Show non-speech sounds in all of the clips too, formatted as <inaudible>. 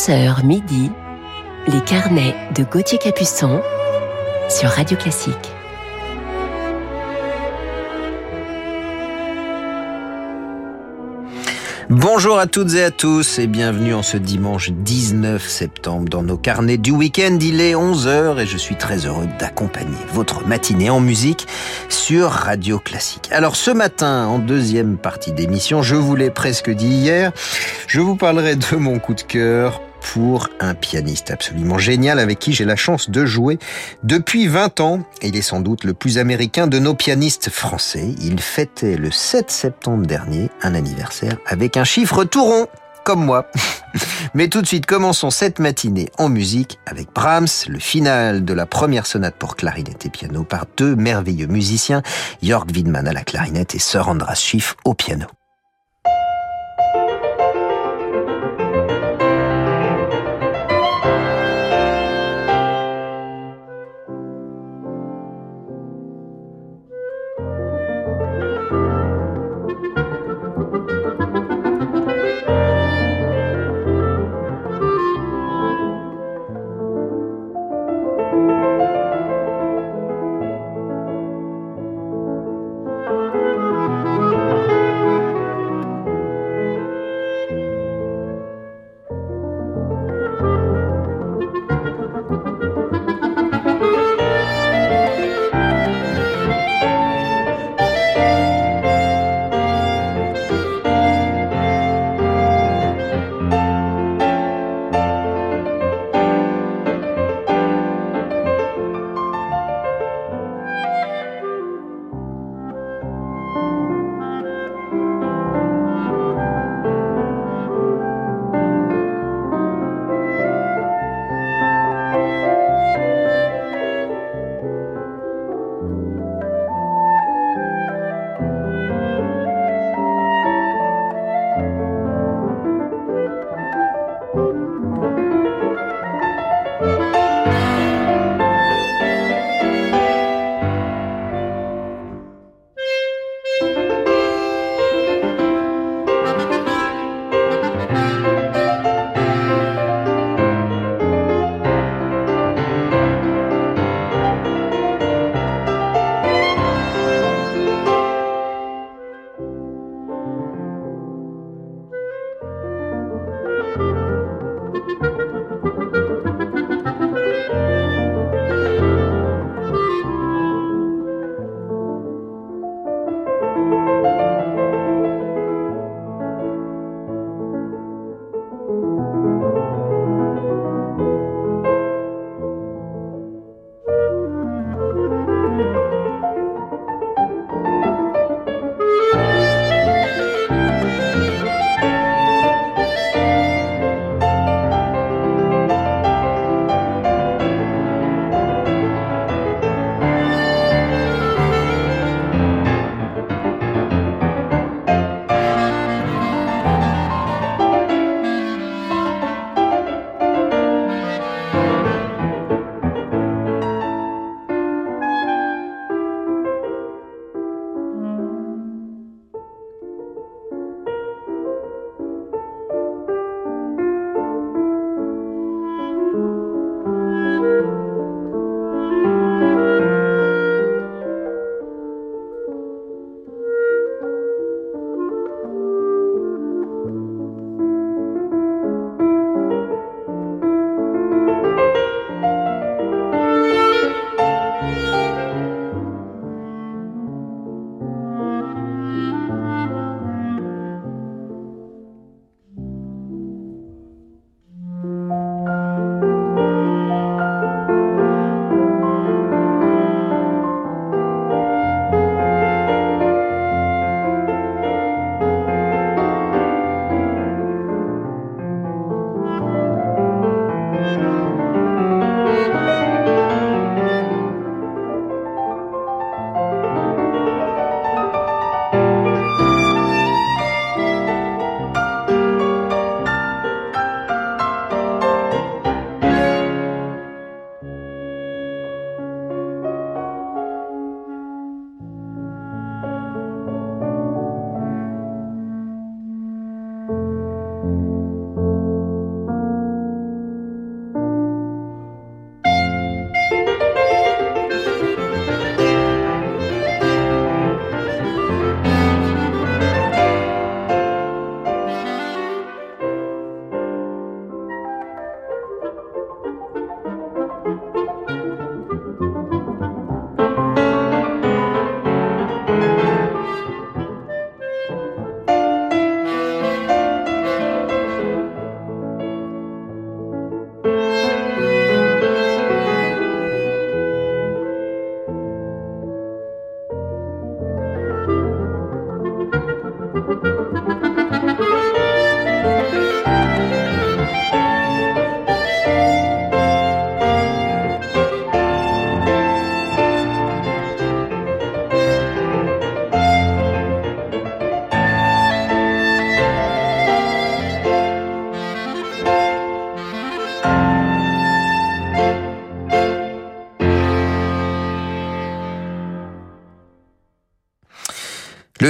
11h midi, les carnets de Gauthier Capuçon sur Radio Classique. Bonjour à toutes et à tous et bienvenue en ce dimanche 19 septembre dans nos carnets du week-end. Il est 11h et je suis très heureux d'accompagner votre matinée en musique sur Radio Classique. Alors ce matin, en deuxième partie d'émission, je vous l'ai presque dit hier, je vous parlerai de mon coup de cœur pour un pianiste absolument génial avec qui j'ai la chance de jouer depuis 20 ans. Il est sans doute le plus américain de nos pianistes français. Il fêtait le 7 septembre dernier un anniversaire avec un chiffre tout rond comme moi. <laughs> Mais tout de suite, commençons cette matinée en musique avec Brahms, le final de la première sonate pour clarinette et piano par deux merveilleux musiciens, Jörg Widmann à la clarinette et Sir Andras Schiff au piano.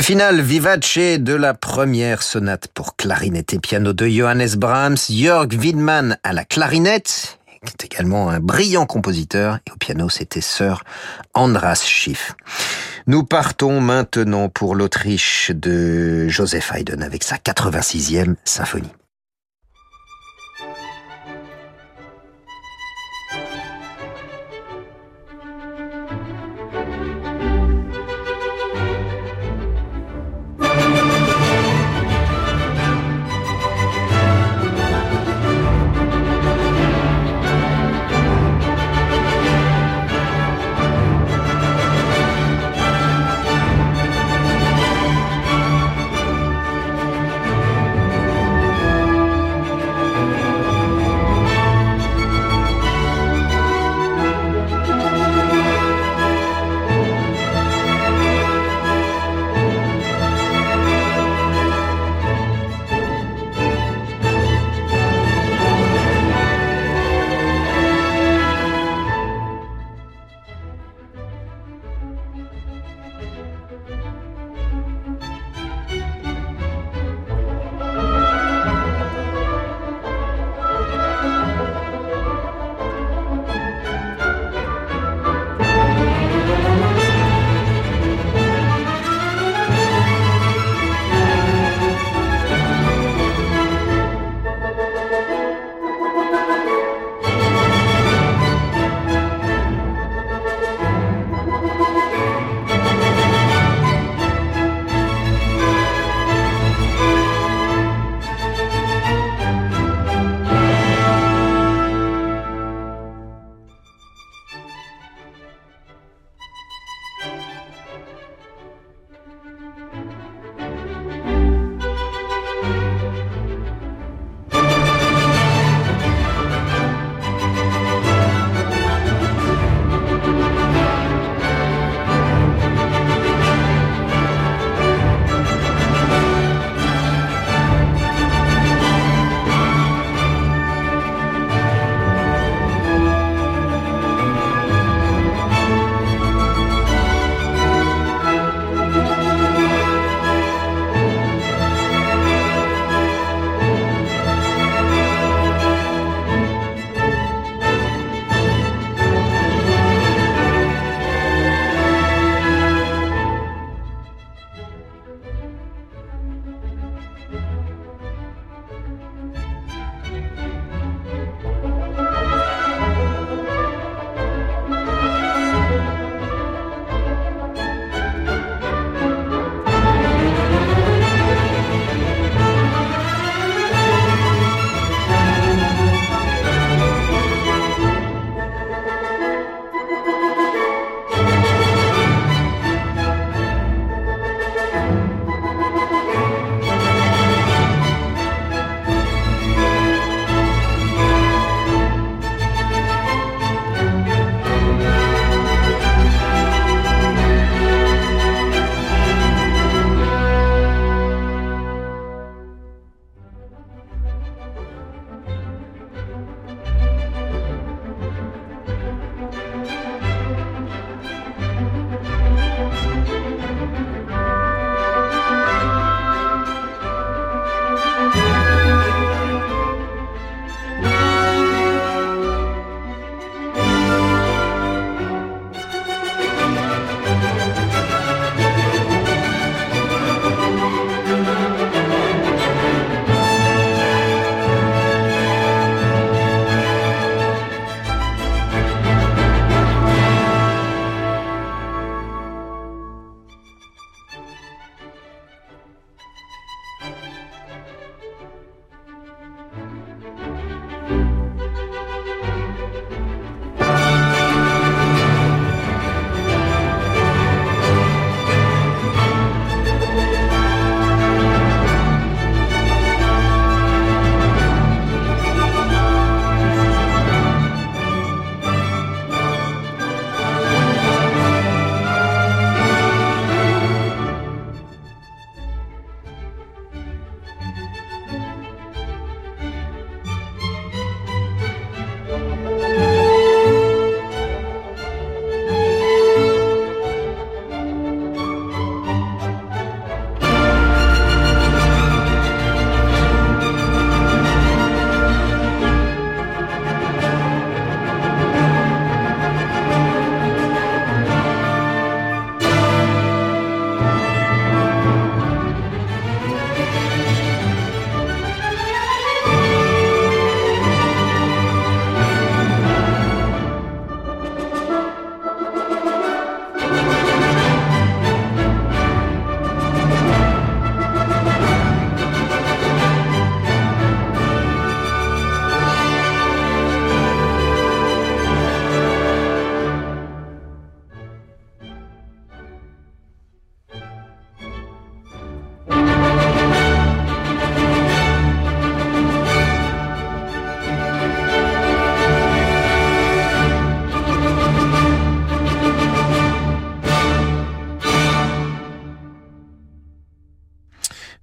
Le final vivace de la première sonate pour clarinette et piano de Johannes Brahms, Jörg Widmann à la clarinette, qui est également un brillant compositeur, et au piano c'était Sir Andras Schiff. Nous partons maintenant pour l'Autriche de Joseph Haydn avec sa 86e symphonie.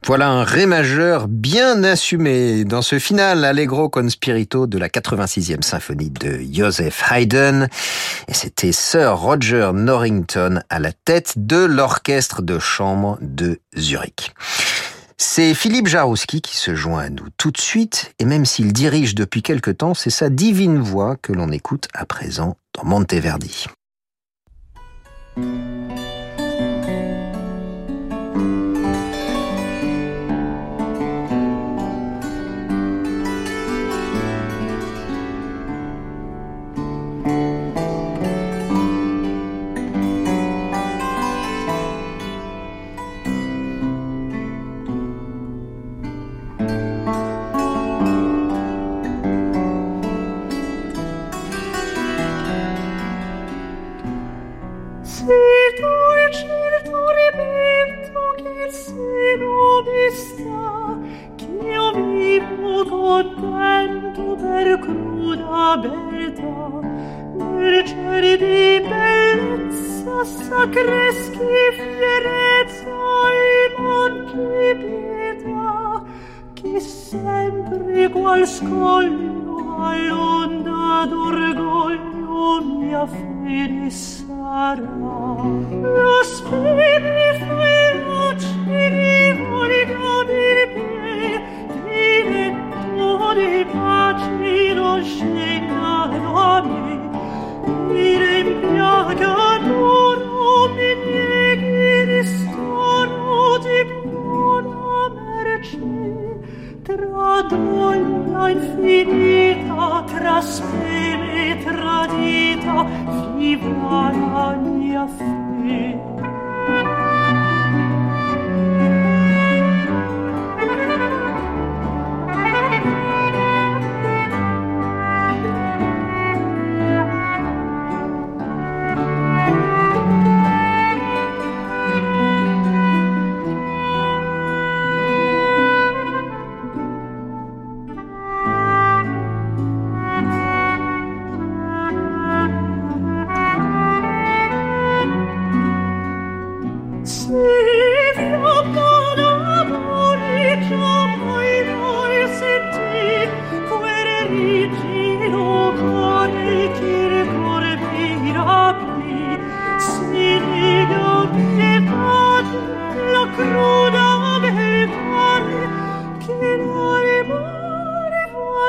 Voilà un ré majeur bien assumé dans ce final Allegro con spirito de la 86e symphonie de Joseph Haydn. Et c'était Sir Roger Norrington à la tête de l'orchestre de chambre de Zurich. C'est Philippe Jarouski qui se joint à nous tout de suite, et même s'il dirige depuis quelque temps, c'est sa divine voix que l'on écoute à présent dans Monteverdi.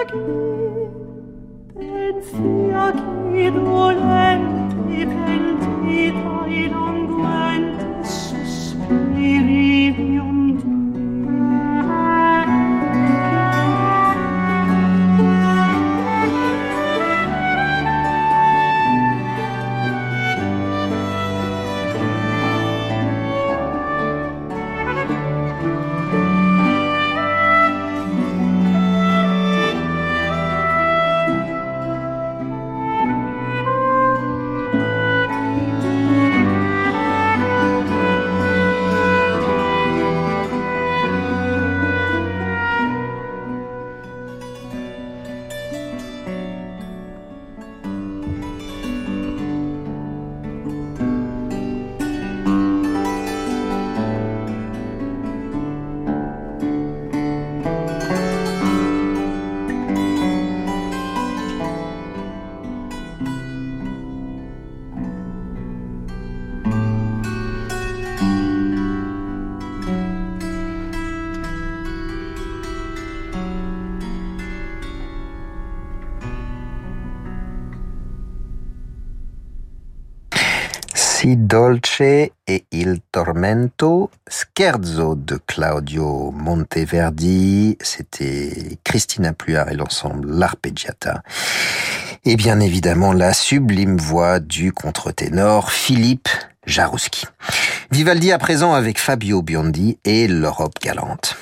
Perché pensi a chi doleva scherzo de Claudio Monteverdi, c'était Christina Pluart et l'ensemble L'Arpeggiata. Et bien évidemment la sublime voix du contre-ténor Philippe Jarouski. Vivaldi à présent avec Fabio Biondi et l'Europe galante.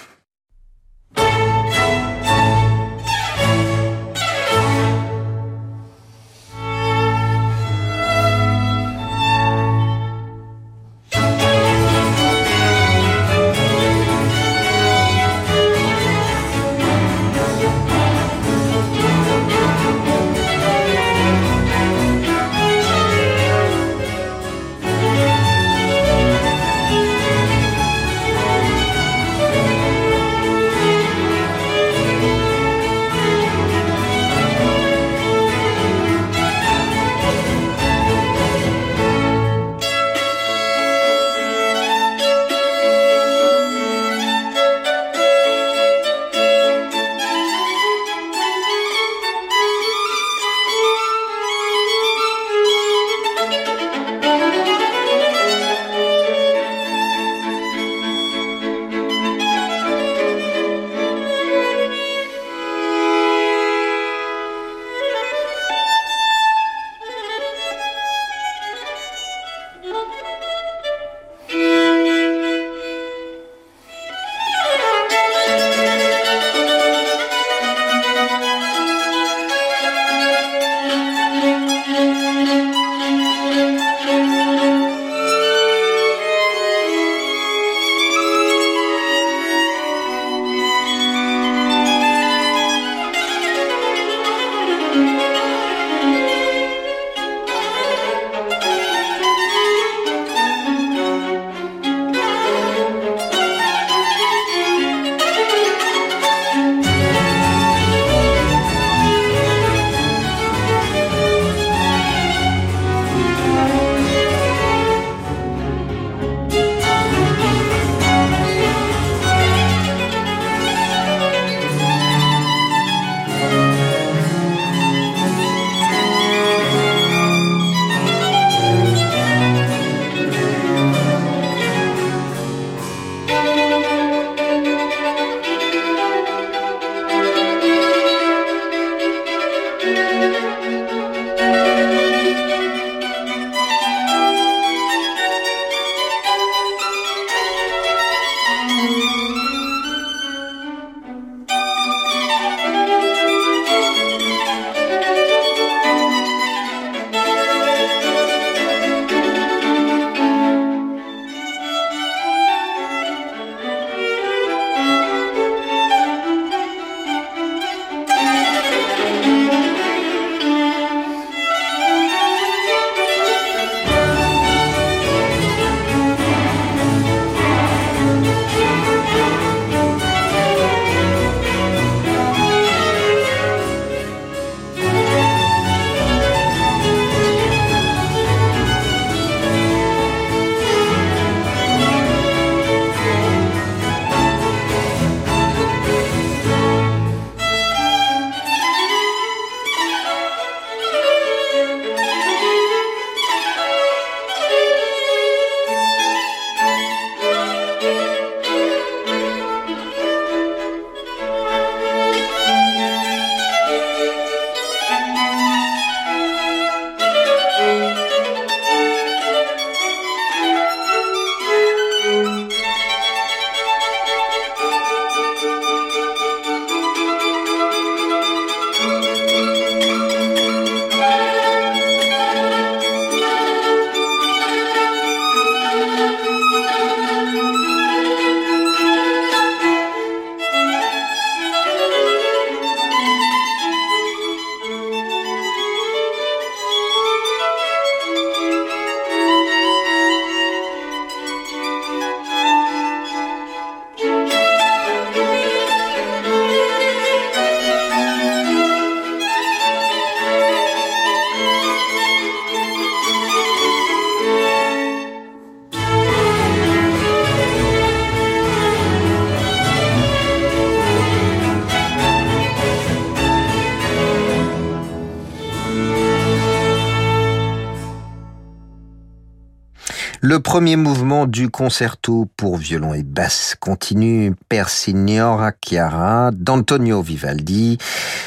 Le premier mouvement du concerto pour violon et basse continue per Signora Chiara d'Antonio Vivaldi,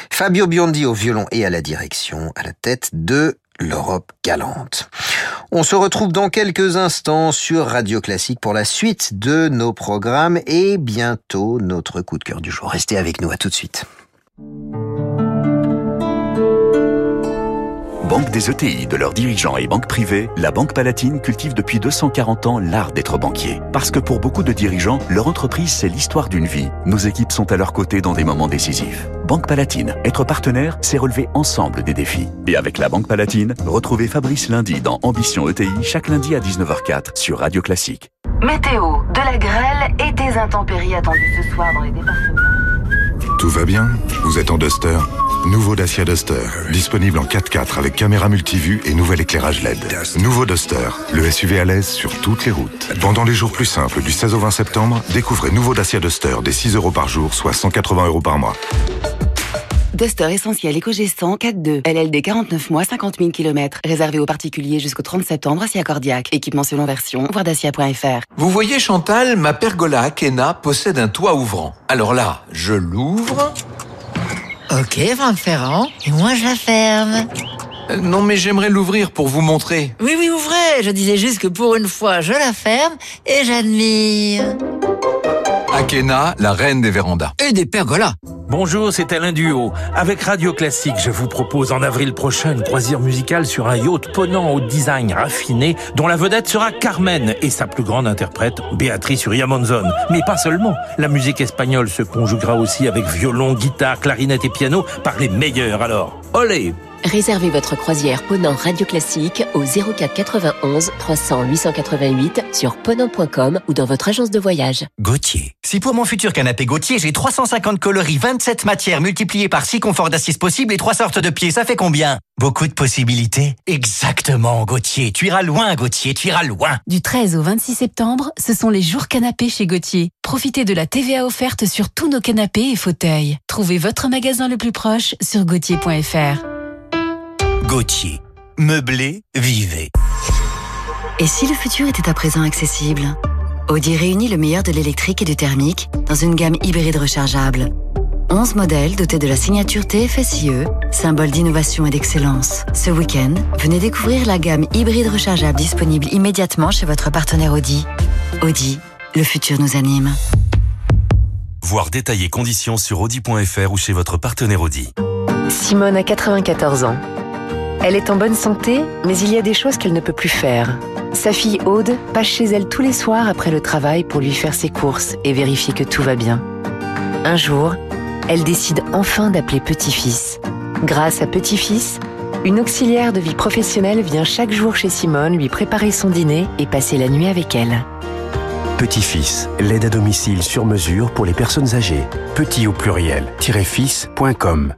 Fabio Biondi au violon et à la direction, à la tête de l'Europe galante. On se retrouve dans quelques instants sur Radio Classique pour la suite de nos programmes et bientôt notre coup de cœur du jour. Restez avec nous, à tout de suite. Banque des ETI, de leurs dirigeants et banques privées, la Banque Palatine cultive depuis 240 ans l'art d'être banquier. Parce que pour beaucoup de dirigeants, leur entreprise, c'est l'histoire d'une vie. Nos équipes sont à leur côté dans des moments décisifs. Banque Palatine, être partenaire, c'est relever ensemble des défis. Et avec la Banque Palatine, retrouvez Fabrice lundi dans Ambition ETI, chaque lundi à 19h04 sur Radio Classique. Météo, de la grêle et des intempéries attendues ce soir dans les départements. Tout va bien? Vous êtes en Duster? Nouveau Dacia Duster, disponible en 4x4 avec caméra multivue et nouvel éclairage LED. Nouveau Duster, le SUV à l'aise sur toutes les routes. Pendant les jours plus simples du 16 au 20 septembre, découvrez nouveau Dacia Duster des 6 euros par jour, soit 180 euros par mois. Duster essentiel éco-gestant 4.2. LLD 49 mois, 50 000 km. Réservé aux particuliers jusqu'au 30 septembre, Dacia Cordiac. Équipement selon version, voir dacia.fr. Vous voyez Chantal, ma pergola Akena possède un toit ouvrant. Alors là, je l'ouvre. Ok, Franck Ferrand. Et moi, je la ferme. Euh, non, mais j'aimerais l'ouvrir pour vous montrer. Oui, oui, ouvrez. Je disais juste que pour une fois, je la ferme et j'admire. Akena, la reine des vérandas. Et des pergolas. Bonjour, c'est Alain Duo. Avec Radio Classique, je vous propose en avril prochain une croisière musicale sur un yacht ponant au design raffiné, dont la vedette sera Carmen et sa plus grande interprète, Béatrice Uriamonzon. Mais pas seulement. La musique espagnole se conjuguera aussi avec violon, guitare, clarinette et piano par les meilleurs alors. Olé Réservez votre croisière Ponant Radio Classique au 04 91 300 888 sur ponant.com ou dans votre agence de voyage. Gauthier. Si pour mon futur canapé Gauthier, j'ai 350 coloris, 27 matières multipliées par 6 conforts d'assises possibles et 3 sortes de pieds, ça fait combien? Beaucoup de possibilités Exactement, Gauthier. Tu iras loin, Gauthier, tu iras loin. Du 13 au 26 septembre, ce sont les jours canapés chez Gauthier. Profitez de la TVA offerte sur tous nos canapés et fauteuils. Trouvez votre magasin le plus proche sur gauthier.fr. Gauthier. Meublé, vivez. Et si le futur était à présent accessible? Audi réunit le meilleur de l'électrique et du thermique dans une gamme hybride rechargeable. 11 modèles dotés de la signature TFSIE, symbole d'innovation et d'excellence. Ce week-end, venez découvrir la gamme hybride rechargeable disponible immédiatement chez votre partenaire Audi. Audi, le futur nous anime. Voir détailler conditions sur audi.fr ou chez votre partenaire Audi. Simone a 94 ans. Elle est en bonne santé, mais il y a des choses qu'elle ne peut plus faire. Sa fille Aude passe chez elle tous les soirs après le travail pour lui faire ses courses et vérifier que tout va bien. Un jour, elle décide enfin d'appeler Petit-Fils. Grâce à Petit-Fils, une auxiliaire de vie professionnelle vient chaque jour chez Simone lui préparer son dîner et passer la nuit avec elle. Petit-Fils, l'aide à domicile sur mesure pour les personnes âgées. Petit au pluriel, fils.com.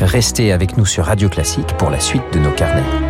Restez avec nous sur Radio Classique pour la suite de nos carnets.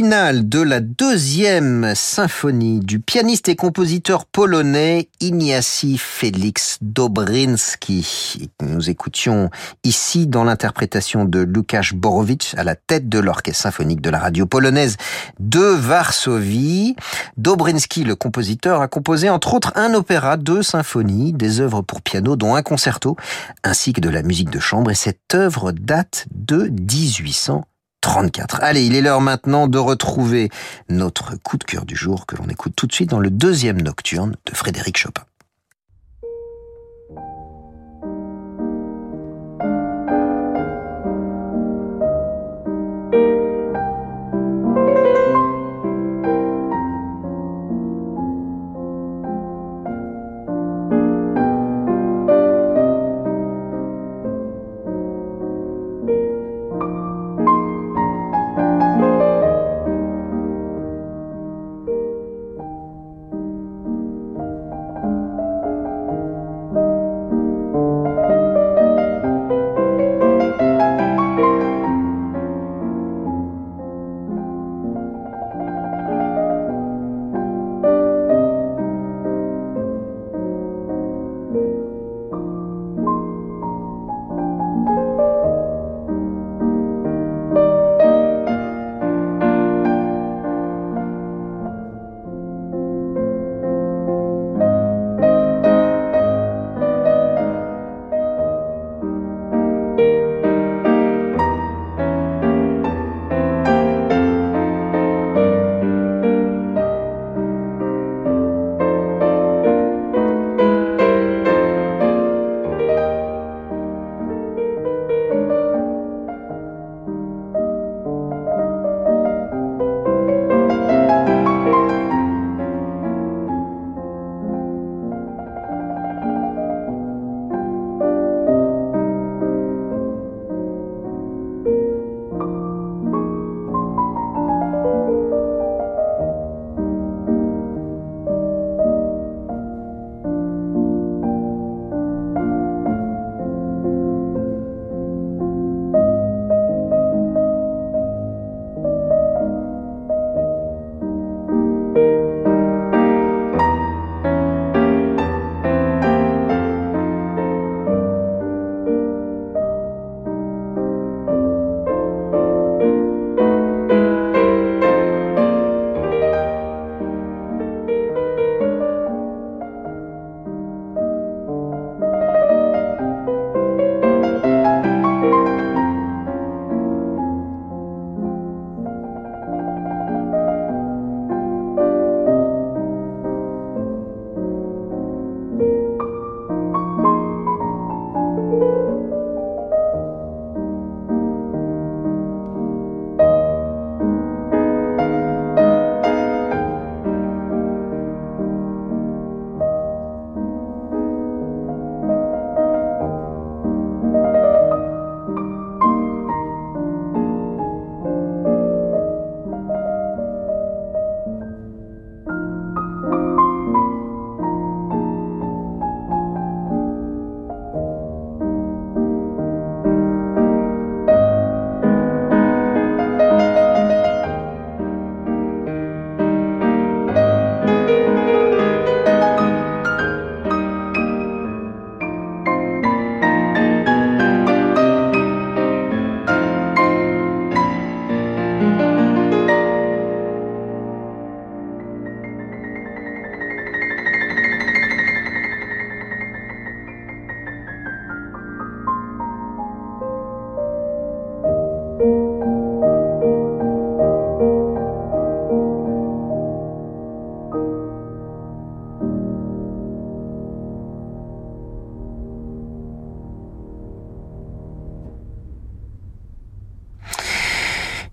Le final de la deuxième symphonie du pianiste et compositeur polonais Ignacy Felix Dobrinski. Nous écoutions ici dans l'interprétation de Łukasz Borowicz à la tête de l'orchestre symphonique de la radio polonaise de Varsovie. Dobrinski, le compositeur, a composé entre autres un opéra, deux symphonies, des œuvres pour piano dont un concerto, ainsi que de la musique de chambre et cette œuvre date de 1800 34. Allez, il est l'heure maintenant de retrouver notre coup de cœur du jour que l'on écoute tout de suite dans le deuxième nocturne de Frédéric Chopin.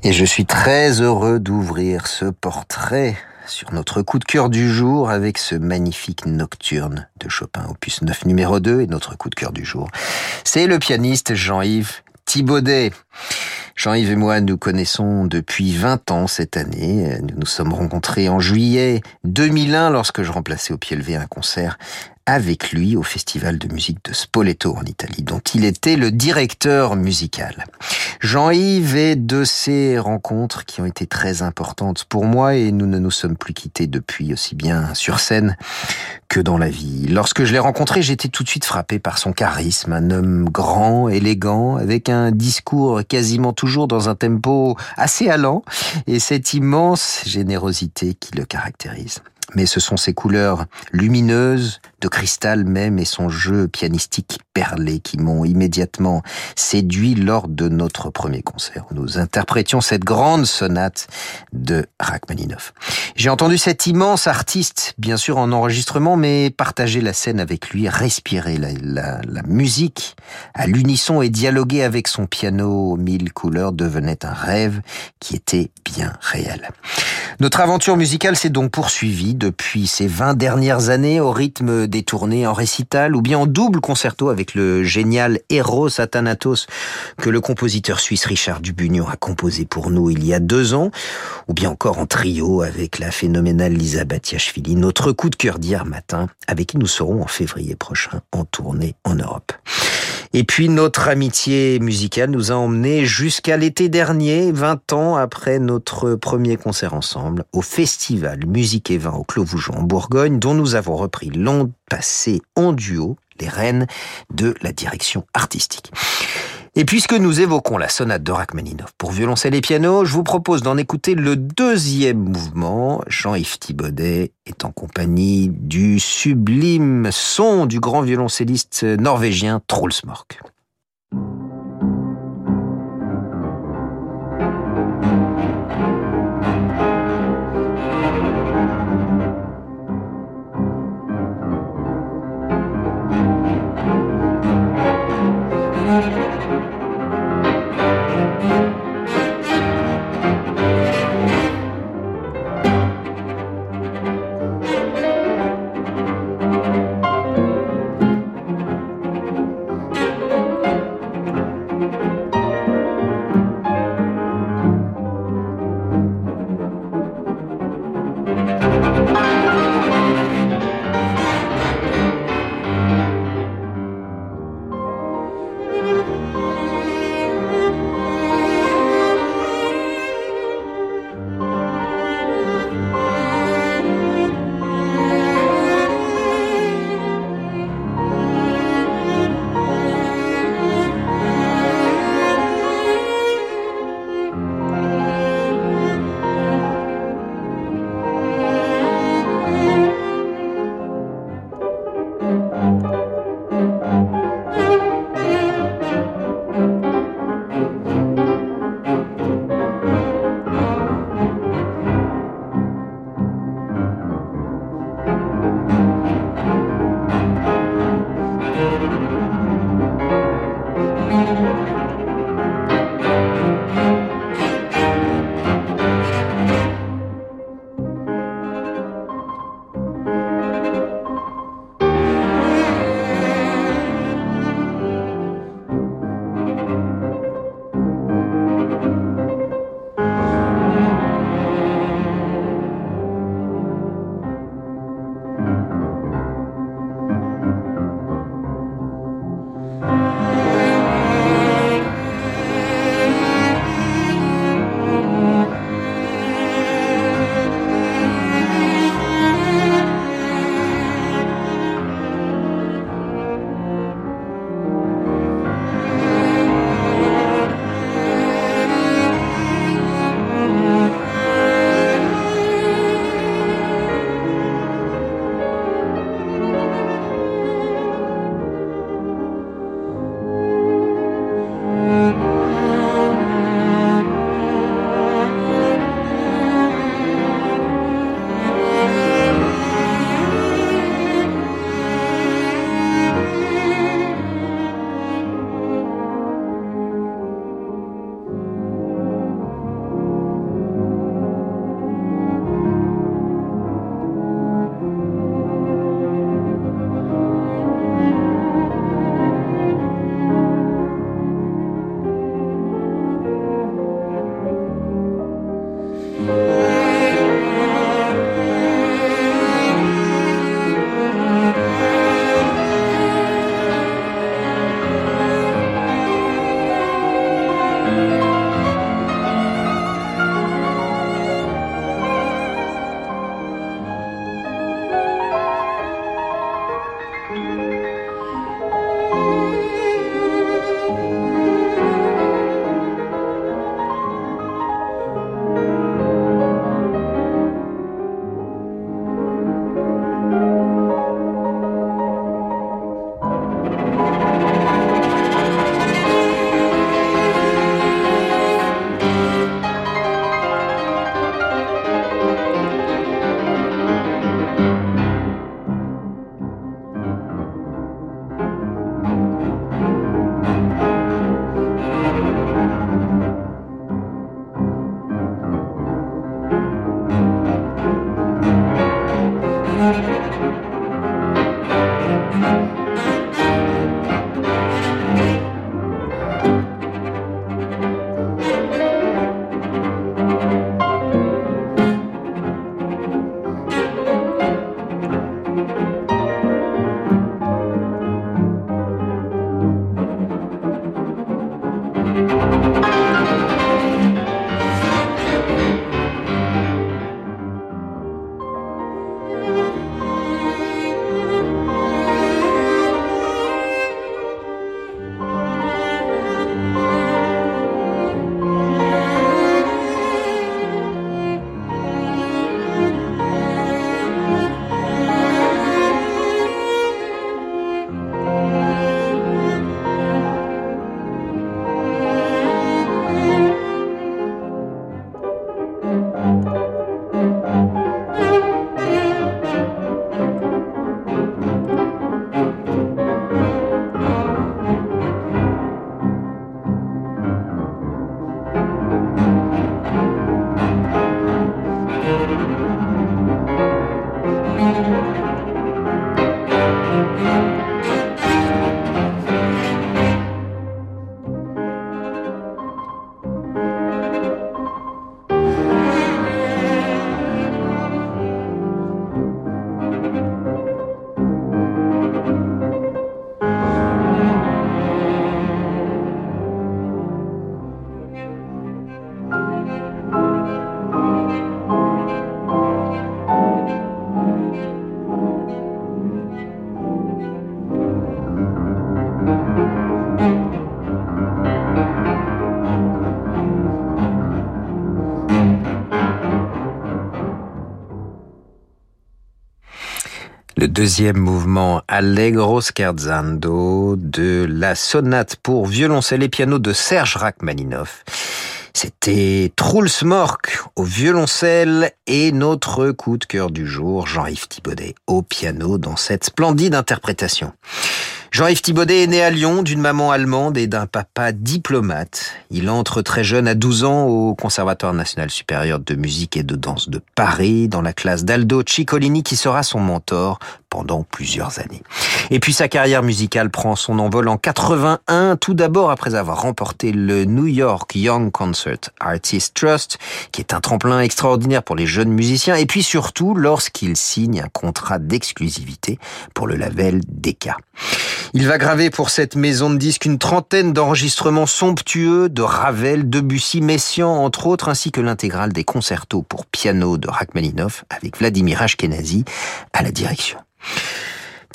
Et je suis très heureux d'ouvrir ce portrait sur notre coup de cœur du jour avec ce magnifique nocturne de Chopin, opus 9 numéro 2 et notre coup de cœur du jour. C'est le pianiste Jean-Yves Thibaudet. Jean-Yves et moi nous connaissons depuis 20 ans cette année. Nous nous sommes rencontrés en juillet 2001 lorsque je remplaçais au pied levé un concert avec lui au festival de musique de Spoleto en Italie, dont il était le directeur musical. Jean-Yves est de ces rencontres qui ont été très importantes pour moi et nous ne nous sommes plus quittés depuis aussi bien sur scène que dans la vie. Lorsque je l'ai rencontré, j'étais tout de suite frappé par son charisme, un homme grand, élégant, avec un discours quasiment toujours dans un tempo assez allant et cette immense générosité qui le caractérise mais ce sont ses couleurs lumineuses, de cristal même, et son jeu pianistique perlé qui m'ont immédiatement séduit lors de notre premier concert. Nous interprétions cette grande sonate de Rachmaninoff. J'ai entendu cet immense artiste, bien sûr en enregistrement, mais partager la scène avec lui, respirer la, la musique à l'unisson et dialoguer avec son piano aux mille couleurs devenait un rêve qui était bien réel. Notre aventure musicale s'est donc poursuivie depuis ces 20 dernières années au rythme des tournées en récital ou bien en double concerto avec le génial Eros Athanatos que le compositeur suisse Richard Dubugnon a composé pour nous il y a deux ans ou bien encore en trio avec la phénoménale Lisa Batiachvili, notre coup de cœur d'hier matin avec qui nous serons en février prochain en tournée en Europe. Et puis notre amitié musicale nous a emmenés jusqu'à l'été dernier, 20 ans après notre premier concert ensemble, au festival Musique et Vin au Clos Vougeot en Bourgogne, dont nous avons repris l'onde passée en duo, les reines de la direction artistique. Et puisque nous évoquons la sonate de Rachmaninoff pour violoncelle et piano, je vous propose d'en écouter le deuxième mouvement. Jean-Yves Thibaudet est en compagnie du sublime son du grand violoncelliste norvégien Truls deuxième mouvement Allegro scherzando de la sonate pour violoncelle et piano de Serge Rachmaninoff. C'était Truls Mork au violoncelle et notre coup de cœur du jour, Jean-Yves Thibaudet au piano dans cette splendide interprétation. Jean-Yves Thibaudet est né à Lyon d'une maman allemande et d'un papa diplomate. Il entre très jeune, à 12 ans, au Conservatoire national supérieur de musique et de danse de Paris, dans la classe d'Aldo Ciccolini qui sera son mentor pendant plusieurs années. Et puis sa carrière musicale prend son envol en 81, tout d'abord après avoir remporté le New York Young Concert Artist Trust, qui est un tremplin extraordinaire pour les jeunes musiciens, et puis surtout lorsqu'il signe un contrat d'exclusivité pour le label Decca. Il va graver pour cette maison de disques une trentaine d'enregistrements somptueux de Ravel, Debussy, Messiaen, entre autres, ainsi que l'intégrale des concertos pour piano de Rachmaninoff avec Vladimir Ashkenazi à la direction.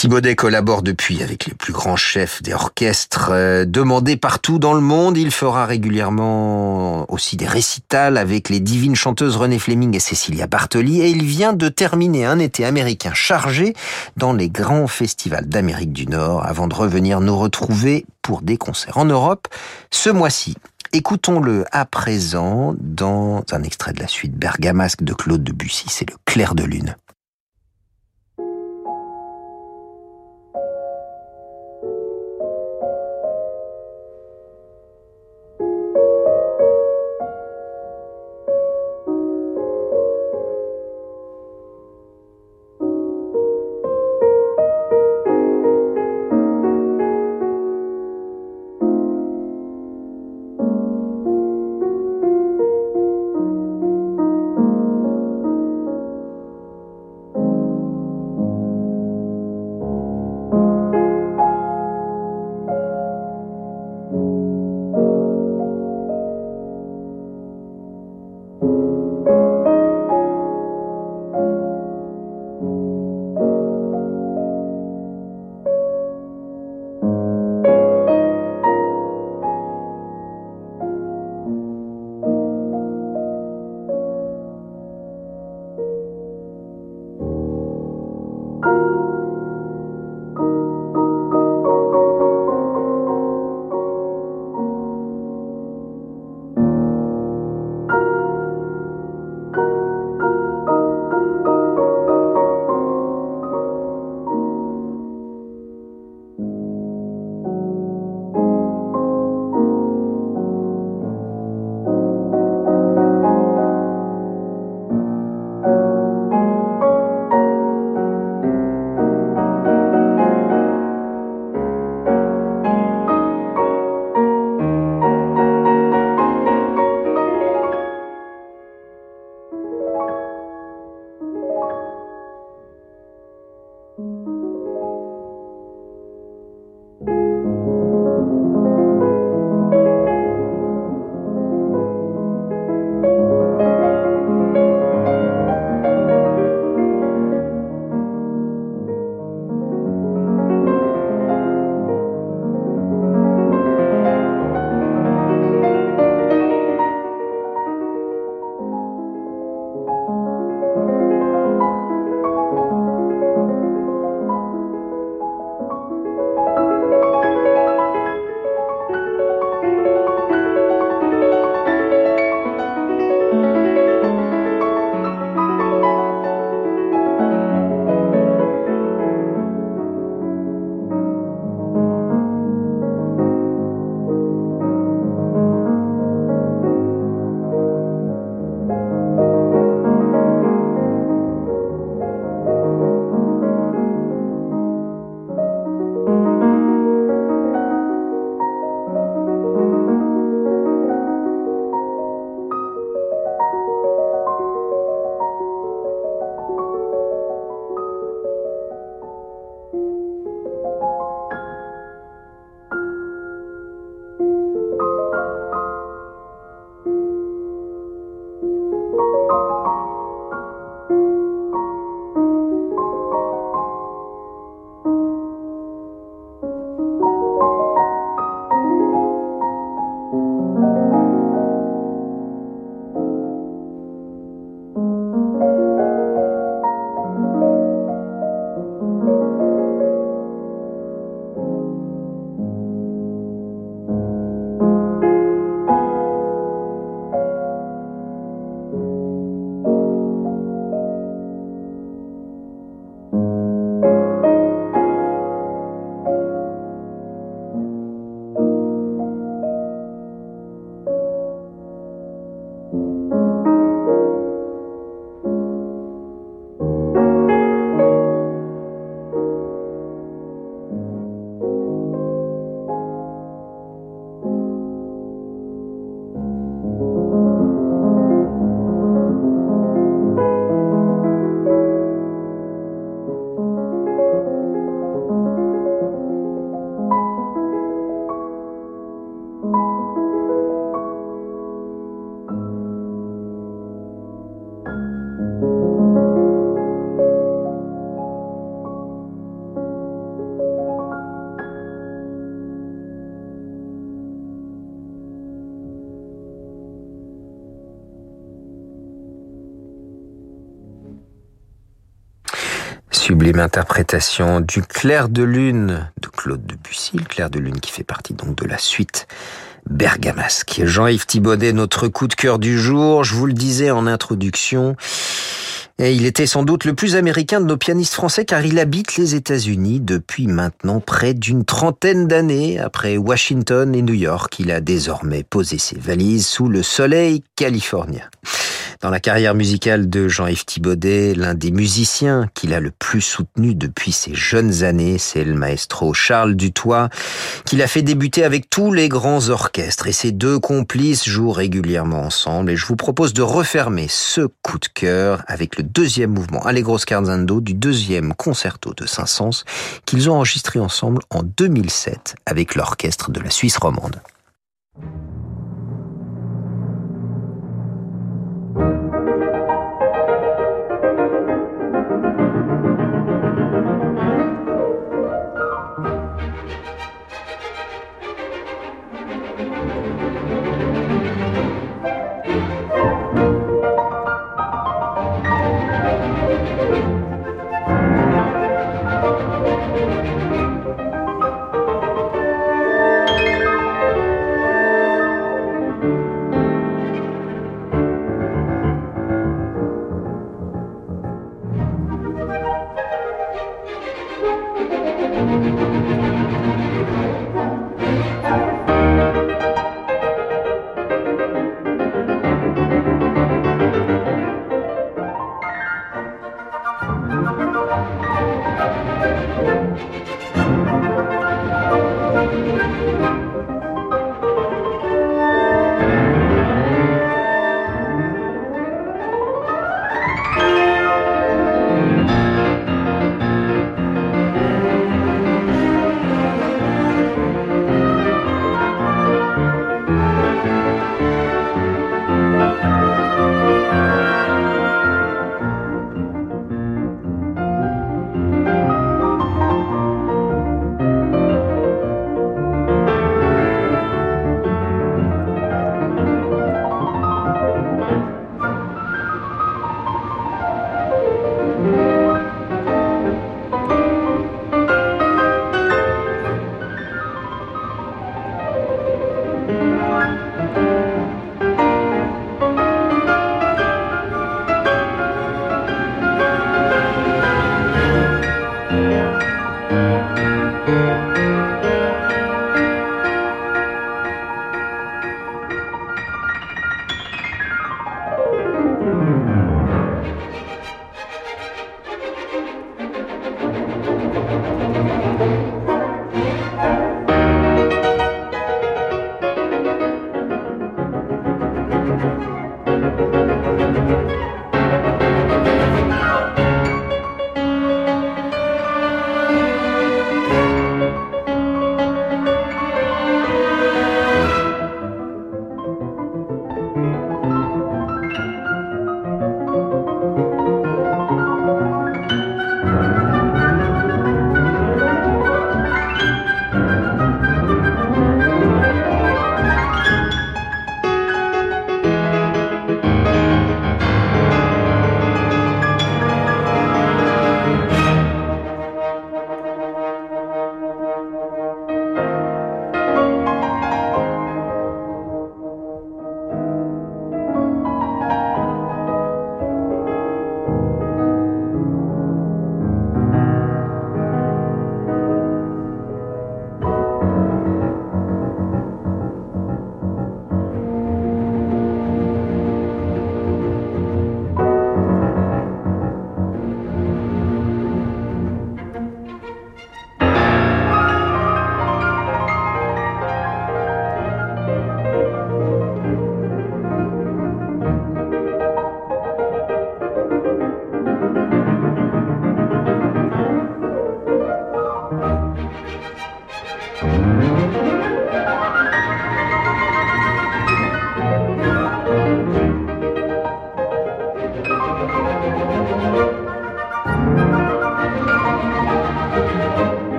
Thibaudet collabore depuis avec les plus grands chefs des orchestres euh, demandés partout dans le monde. Il fera régulièrement aussi des récitals avec les divines chanteuses René Fleming et Cecilia Bartoli et il vient de terminer un été américain chargé dans les grands festivals d'Amérique du Nord avant de revenir nous retrouver pour des concerts en Europe ce mois-ci. Écoutons-le à présent dans un extrait de la suite bergamasque de Claude Debussy, c'est le clair de lune. Sublime interprétation du Clair de Lune de Claude Debussy, le Clair de Lune qui fait partie donc de la suite bergamasque. Jean-Yves Thibaudet, notre coup de cœur du jour, je vous le disais en introduction, et il était sans doute le plus américain de nos pianistes français car il habite les États-Unis depuis maintenant près d'une trentaine d'années. Après Washington et New York, il a désormais posé ses valises sous le soleil californien. Dans la carrière musicale de Jean-Yves Thibaudet, l'un des musiciens qu'il a le plus soutenu depuis ses jeunes années, c'est le maestro Charles Dutoit, qu'il a fait débuter avec tous les grands orchestres et ses deux complices jouent régulièrement ensemble et je vous propose de refermer ce coup de cœur avec le deuxième mouvement Allegro Scarzando du deuxième concerto de Saint-Saëns qu'ils ont enregistré ensemble en 2007 avec l'orchestre de la Suisse romande.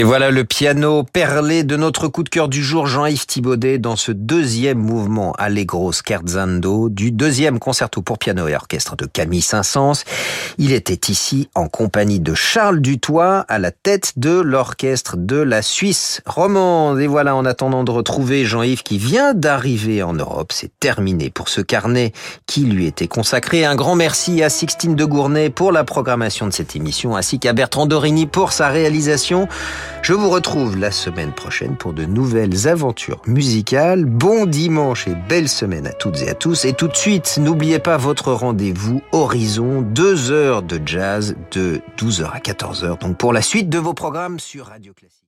Et voilà le piano perlé de notre coup de cœur du jour, Jean-Yves Thibaudet, dans ce deuxième mouvement Allegro Scherzando du deuxième concerto pour piano et orchestre de Camille Saint-Saëns. Il était ici en compagnie de Charles Dutoit à la tête de l'orchestre de la Suisse romande. Et voilà, en attendant de retrouver Jean-Yves qui vient d'arriver en Europe, c'est terminé pour ce carnet qui lui était consacré. Un grand merci à Sixtine de Gournay pour la programmation de cette émission, ainsi qu'à Bertrand Dorini pour sa réalisation. Je vous retrouve la semaine prochaine pour de nouvelles aventures musicales. Bon dimanche et belle semaine à toutes et à tous. Et tout de suite, n'oubliez pas votre rendez-vous Horizon, deux heures de jazz de 12h à 14h. Donc pour la suite de vos programmes sur Radio Classique.